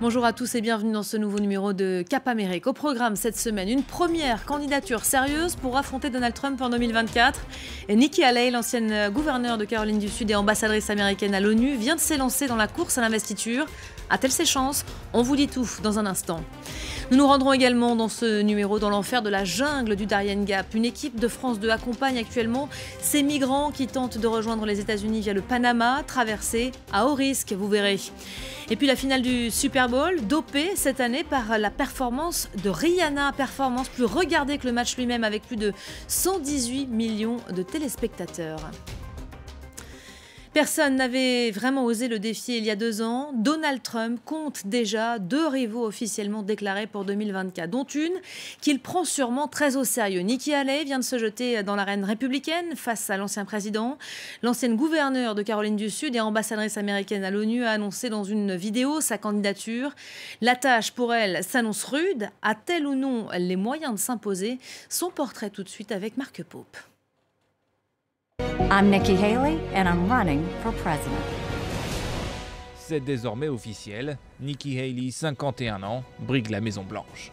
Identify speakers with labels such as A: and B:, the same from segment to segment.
A: Bonjour à tous et bienvenue dans ce nouveau numéro de Cap Amérique. Au programme cette semaine, une première candidature sérieuse pour affronter Donald Trump en 2024. Et Nikki Haley, l'ancienne gouverneure de Caroline du Sud et ambassadrice américaine à l'ONU, vient de s'élancer dans la course à l'investiture. A-t-elle ses chances On vous dit tout dans un instant. Nous nous rendrons également dans ce numéro dans l'enfer de la jungle du Darien Gap. Une équipe de France 2 accompagne actuellement ces migrants qui tentent de rejoindre les États-Unis via le Panama, traversée à haut risque, vous verrez. Et puis la finale du Super Bowl, dopée cette année par la performance de Rihanna, performance plus regardée que le match lui-même avec plus de 118 millions de téléspectateurs. Personne n'avait vraiment osé le défier il y a deux ans. Donald Trump compte déjà deux rivaux officiellement déclarés pour 2024, dont une qu'il prend sûrement très au sérieux. Nikki Haley vient de se jeter dans l'arène républicaine face à l'ancien président. L'ancienne gouverneure de Caroline du Sud et ambassadrice américaine à l'ONU a annoncé dans une vidéo sa candidature. La tâche pour elle s'annonce rude. A-t-elle ou non les moyens de s'imposer Son portrait tout de suite avec Marc Pope.
B: I'm Nikki Haley and I'm running for president.
C: C'est désormais officiel, Nikki Haley, 51 ans, brigue la Maison Blanche.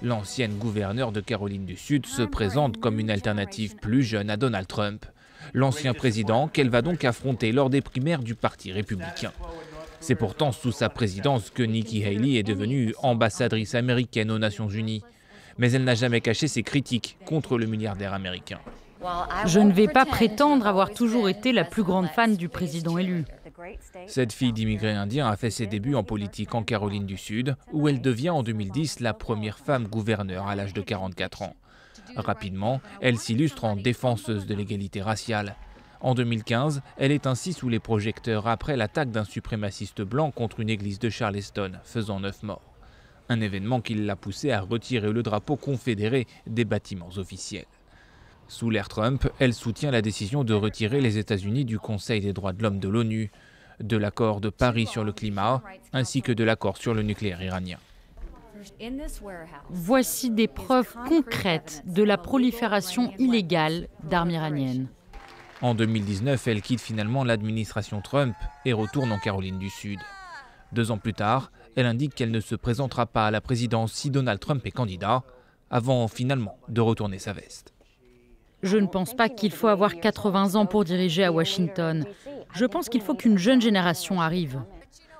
C: L'ancienne gouverneure de Caroline du Sud se présente comme une alternative plus jeune à Donald Trump, l'ancien président qu'elle va donc affronter lors des primaires du Parti républicain. C'est pourtant sous sa présidence que Nikki Haley est devenue ambassadrice américaine aux Nations Unies. Mais elle n'a jamais caché ses critiques contre le milliardaire américain.
D: Je ne vais pas prétendre avoir toujours été la plus grande fan du président élu.
C: Cette fille d'immigrés indiens a fait ses débuts en politique en Caroline du Sud, où elle devient en 2010 la première femme gouverneure à l'âge de 44 ans. Rapidement, elle s'illustre en défenseuse de l'égalité raciale. En 2015, elle est ainsi sous les projecteurs après l'attaque d'un suprémaciste blanc contre une église de Charleston, faisant neuf morts. Un événement qui l'a poussé à retirer le drapeau confédéré des bâtiments officiels. Sous l'ère Trump, elle soutient la décision de retirer les États-Unis du Conseil des droits de l'homme de l'ONU, de l'accord de Paris sur le climat, ainsi que de l'accord sur le nucléaire iranien.
D: Voici des preuves concrètes de la prolifération illégale d'armes iraniennes.
C: En 2019, elle quitte finalement l'administration Trump et retourne en Caroline du Sud. Deux ans plus tard, elle indique qu'elle ne se présentera pas à la présidence si Donald Trump est candidat, avant finalement de retourner sa veste.
D: Je ne pense pas qu'il faut avoir 80 ans pour diriger à Washington. Je pense qu'il faut qu'une jeune génération arrive.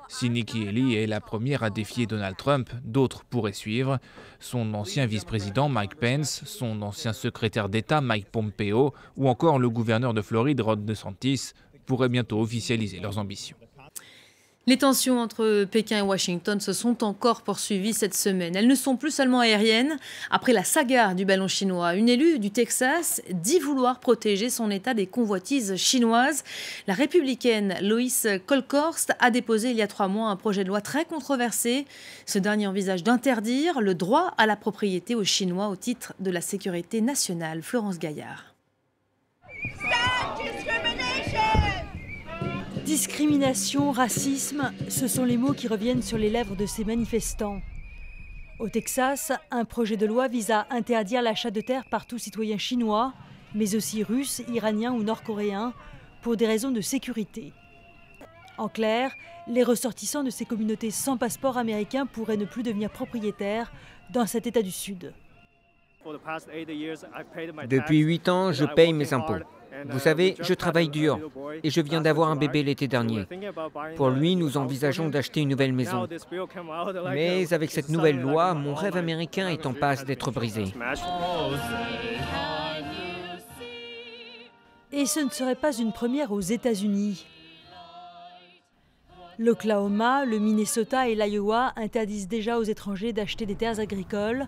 C: Si Nikki Haley est la première à défier Donald Trump, d'autres pourraient suivre. Son ancien vice-président Mike Pence, son ancien secrétaire d'État Mike Pompeo ou encore le gouverneur de Floride Rod DeSantis pourraient bientôt officialiser leurs ambitions.
A: Les tensions entre Pékin et Washington se sont encore poursuivies cette semaine. Elles ne sont plus seulement aériennes. Après la saga du ballon chinois, une élue du Texas dit vouloir protéger son État des convoitises chinoises. La républicaine Lois Kolkhorst a déposé il y a trois mois un projet de loi très controversé. Ce dernier envisage d'interdire le droit à la propriété aux Chinois au titre de la sécurité nationale. Florence Gaillard.
E: Discrimination, racisme, ce sont les mots qui reviennent sur les lèvres de ces manifestants. Au Texas, un projet de loi vise à interdire l'achat de terres par tout citoyen chinois, mais aussi russe, iranien ou nord-coréen, pour des raisons de sécurité. En clair, les ressortissants de ces communautés sans passeport américain pourraient ne plus devenir propriétaires dans cet État du Sud.
F: Depuis huit ans, je paye mes impôts. Vous savez, je travaille dur et je viens d'avoir un bébé l'été dernier. Pour lui, nous envisageons d'acheter une nouvelle maison. Mais avec cette nouvelle loi, mon rêve américain est en passe d'être brisé.
E: Et ce ne serait pas une première aux États-Unis. L'Oklahoma, le Minnesota et l'Iowa interdisent déjà aux étrangers d'acheter des terres agricoles,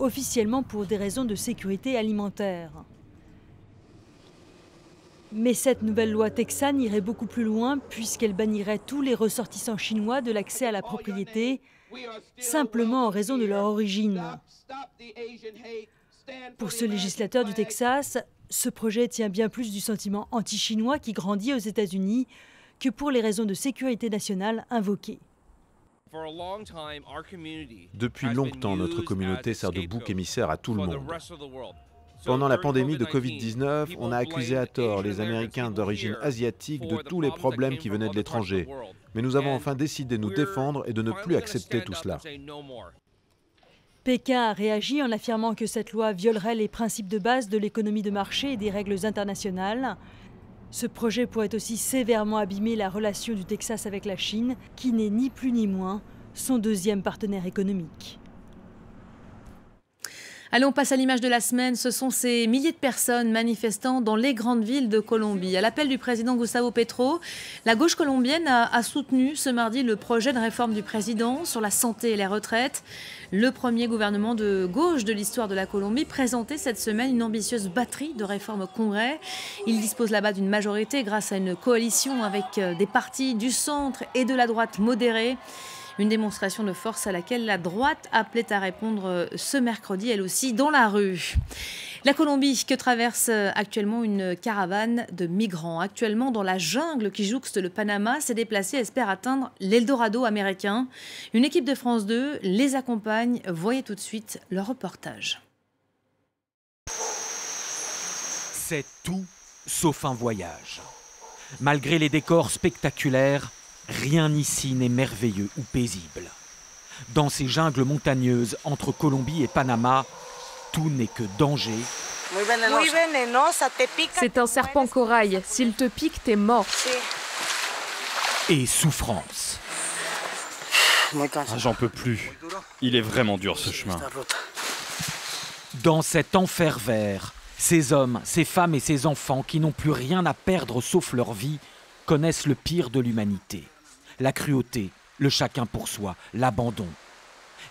E: officiellement pour des raisons de sécurité alimentaire. Mais cette nouvelle loi texane irait beaucoup plus loin puisqu'elle bannirait tous les ressortissants chinois de l'accès à la propriété, simplement en raison de leur origine. Pour ce législateur du Texas, ce projet tient bien plus du sentiment anti-chinois qui grandit aux États-Unis que pour les raisons de sécurité nationale invoquées.
G: Depuis longtemps, notre communauté sert de bouc émissaire à tout le monde. Pendant la pandémie de Covid-19, on a accusé à tort les Américains d'origine asiatique de tous les problèmes qui venaient de l'étranger. Mais nous avons enfin décidé de nous défendre et de ne plus accepter tout cela.
E: Pékin a réagi en affirmant que cette loi violerait les principes de base de l'économie de marché et des règles internationales. Ce projet pourrait aussi sévèrement abîmer la relation du Texas avec la Chine, qui n'est ni plus ni moins son deuxième partenaire économique.
A: Allez, on passe à l'image de la semaine. Ce sont ces milliers de personnes manifestant dans les grandes villes de Colombie. À l'appel du président Gustavo Petro, la gauche colombienne a, soutenu ce mardi le projet de réforme du président sur la santé et les retraites. Le premier gouvernement de gauche de l'histoire de la Colombie présentait cette semaine une ambitieuse batterie de réformes au Congrès. Il dispose là-bas d'une majorité grâce à une coalition avec euh, des partis du centre et de la droite modérée. Une démonstration de force à laquelle la droite appelait à répondre euh, ce mercredi, elle aussi, dans la rue. La Colombie que traverse euh, actuellement une caravane de migrants. Actuellement dans la jungle qui jouxte le Panama, s'est déplacée et espère atteindre l'Eldorado américain. Une équipe de France 2 les accompagne. Voyez tout de suite leur reportage.
H: C'est tout sauf un voyage. Malgré les décors spectaculaires, Rien ici n'est merveilleux ou paisible. Dans ces jungles montagneuses entre Colombie et Panama, tout n'est que danger.
I: C'est un serpent corail. S'il te pique, t'es mort.
H: Et souffrance.
J: Ah, j'en peux plus. Il est vraiment dur ce chemin.
H: Dans cet enfer vert, ces hommes, ces femmes et ces enfants qui n'ont plus rien à perdre sauf leur vie connaissent le pire de l'humanité la cruauté, le chacun pour soi, l'abandon.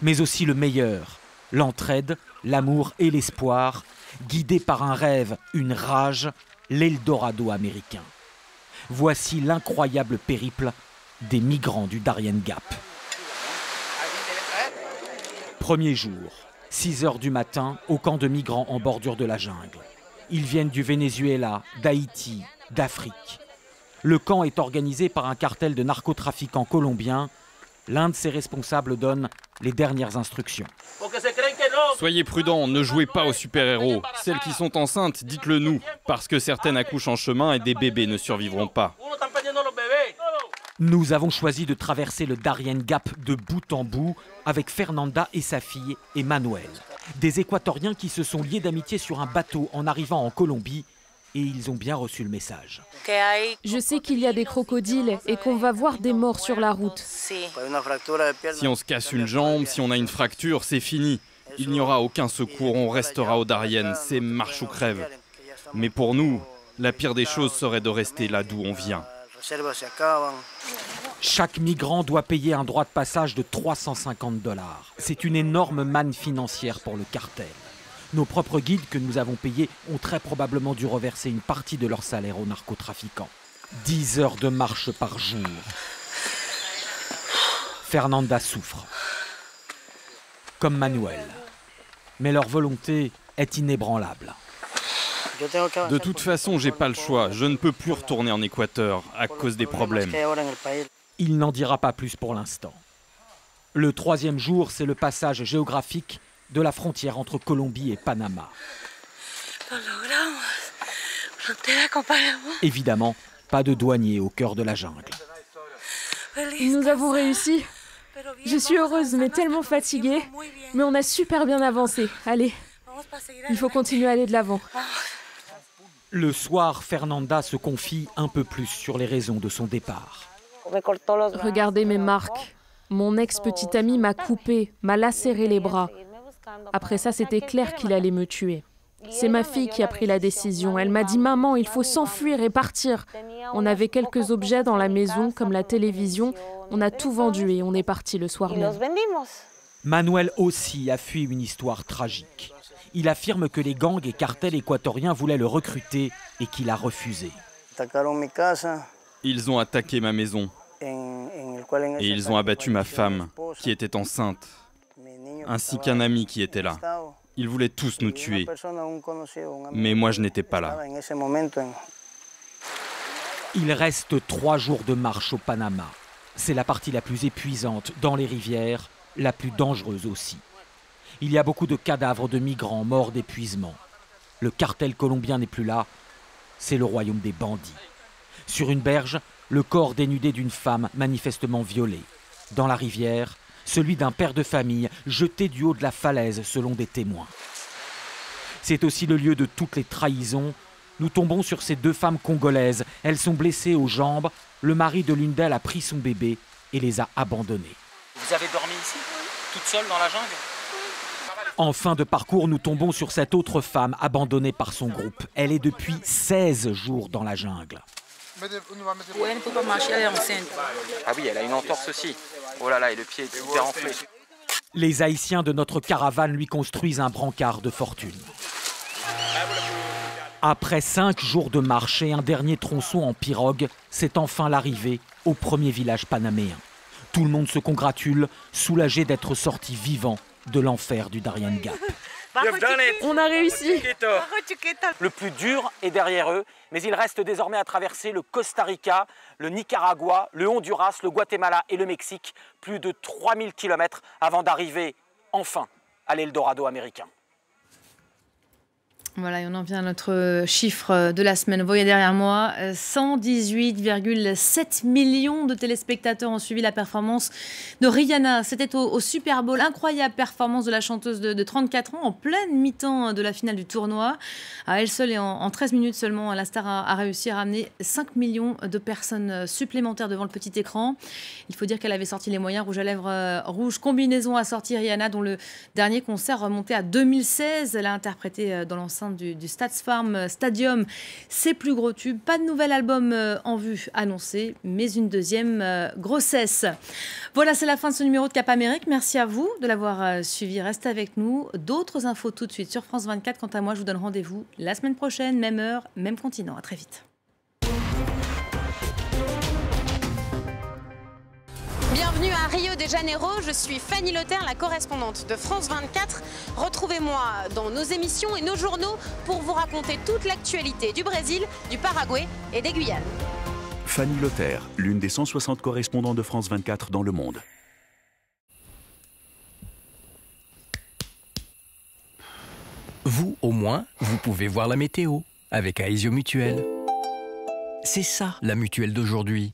H: Mais aussi le meilleur, l'entraide, l'amour et l'espoir, guidés par un rêve, une rage, l'Eldorado américain. Voici l'incroyable périple des migrants du Darien Gap. Premier jour, 6 heures du matin, au camp de migrants en bordure de la jungle. Ils viennent du Venezuela, d'Haïti, d'Afrique. Le camp est organisé par un cartel de narcotrafiquants colombiens. L'un de ses responsables donne les dernières instructions.
J: Soyez prudents, ne jouez pas aux super-héros. Celles qui sont enceintes, dites-le nous, parce que certaines accouchent en chemin et des bébés ne survivront pas.
H: Nous avons choisi de traverser le Darien Gap de bout en bout avec Fernanda et sa fille Emmanuel. Des Équatoriens qui se sont liés d'amitié sur un bateau en arrivant en Colombie et ils ont bien reçu le message.
I: Je sais qu'il y a des crocodiles et qu'on va voir des morts sur la route.
J: Si on se casse une jambe, si on a une fracture, c'est fini. Il n'y aura aucun secours, on restera au Darien, c'est marche ou crève. Mais pour nous, la pire des choses serait de rester là d'où on vient.
H: Chaque migrant doit payer un droit de passage de 350 dollars. C'est une énorme manne financière pour le cartel. Nos propres guides que nous avons payés ont très probablement dû reverser une partie de leur salaire aux narcotrafiquants. 10 heures de marche par jour. Fernanda souffre. Comme Manuel. Mais leur volonté est inébranlable.
J: De toute façon, j'ai pas le choix. Je ne peux plus retourner en Équateur à cause des problèmes.
H: Il n'en dira pas plus pour l'instant. Le troisième jour, c'est le passage géographique de la frontière entre Colombie et Panama. Évidemment, pas de douanier au cœur de la jungle.
I: Nous avons réussi. Je suis heureuse mais tellement fatiguée. Mais on a super bien avancé. Allez, il faut continuer à aller de l'avant.
H: Le soir, Fernanda se confie un peu plus sur les raisons de son départ.
I: Regardez mes marques. Mon ex-petite ami m'a coupé, m'a lacéré les bras. Après ça, c'était clair qu'il allait me tuer. C'est ma fille qui a pris la décision. Elle m'a dit Maman, il faut s'enfuir et partir. On avait quelques objets dans la maison, comme la télévision. On a tout vendu et on est parti le soir même.
H: Manuel aussi a fui une histoire tragique. Il affirme que les gangs et cartels équatoriens voulaient le recruter et qu'il a refusé.
J: Ils ont attaqué ma maison. Et ils ont abattu ma femme, qui était enceinte ainsi qu'un ami qui était là. Ils voulaient tous nous tuer. Mais moi, je n'étais pas là.
H: Il reste trois jours de marche au Panama. C'est la partie la plus épuisante dans les rivières, la plus dangereuse aussi. Il y a beaucoup de cadavres de migrants morts d'épuisement. Le cartel colombien n'est plus là, c'est le royaume des bandits. Sur une berge, le corps dénudé d'une femme manifestement violée. Dans la rivière, celui d'un père de famille jeté du haut de la falaise selon des témoins. C'est aussi le lieu de toutes les trahisons. Nous tombons sur ces deux femmes congolaises. Elles sont blessées aux jambes. Le mari de l'une d'elles a pris son bébé et les a abandonnées.
K: Vous avez dormi ici Toute seule dans la jungle?
H: En fin de parcours, nous tombons sur cette autre femme abandonnée par son groupe. Elle est depuis 16 jours dans la jungle.
K: Elle ne peut pas marcher, elle est enceinte. Ah oui, elle a une entorse aussi. Oh là là, et le pied est hyper enflé.
H: Les Haïtiens de notre caravane lui construisent un brancard de fortune. Après cinq jours de marche et un dernier tronçon en pirogue, c'est enfin l'arrivée au premier village panaméen. Tout le monde se congratule, soulagé d'être sorti vivant de l'enfer du Darien Gap.
I: On a réussi.
K: Le plus dur est derrière eux, mais il reste désormais à traverser le Costa Rica, le Nicaragua, le Honduras, le Guatemala et le Mexique, plus de 3000 km avant d'arriver enfin à l'Eldorado américain.
A: Voilà, et on en vient à notre chiffre de la semaine. Vous voyez derrière moi, 118,7 millions de téléspectateurs ont suivi la performance de Rihanna. C'était au, Super Bowl. Incroyable performance de la chanteuse de, 34 ans en pleine mi-temps de la finale du tournoi. À elle seule et en, 13 minutes seulement, la star a, réussi à ramener 5 millions de personnes supplémentaires devant le petit écran. Il faut dire qu'elle avait sorti les moyens rouge à lèvres euh, rouge. Combinaison a sorti Rihanna, dont le dernier concert remontait à 2016. Elle a interprété euh, dans l'enceinte du, du Farm Stadium ses plus gros tubes. Pas de nouvel album euh, en vue annoncé, mais une deuxième euh, grossesse. Voilà, c'est la fin de ce numéro de Cap Amérique. Merci à vous de l'avoir euh, suivi. Restez avec nous. D'autres infos tout de suite sur France 24. Quant à moi, je vous donne rendez-vous la semaine prochaine, même heure, même continent. À très vite.
L: Bienvenue à Rio de Janeiro, je suis Fanny Lothar, la correspondante de France 24. Retrouvez-moi dans nos émissions et nos journaux pour vous raconter toute l'actualité du Brésil, du Paraguay et des Guyanes.
M: Fanny Lothar, l'une des 160 correspondants de France 24 dans le monde.
N: Vous, au moins, vous pouvez voir la météo avec Aesio Mutuel. C'est ça, la mutuelle d'aujourd'hui.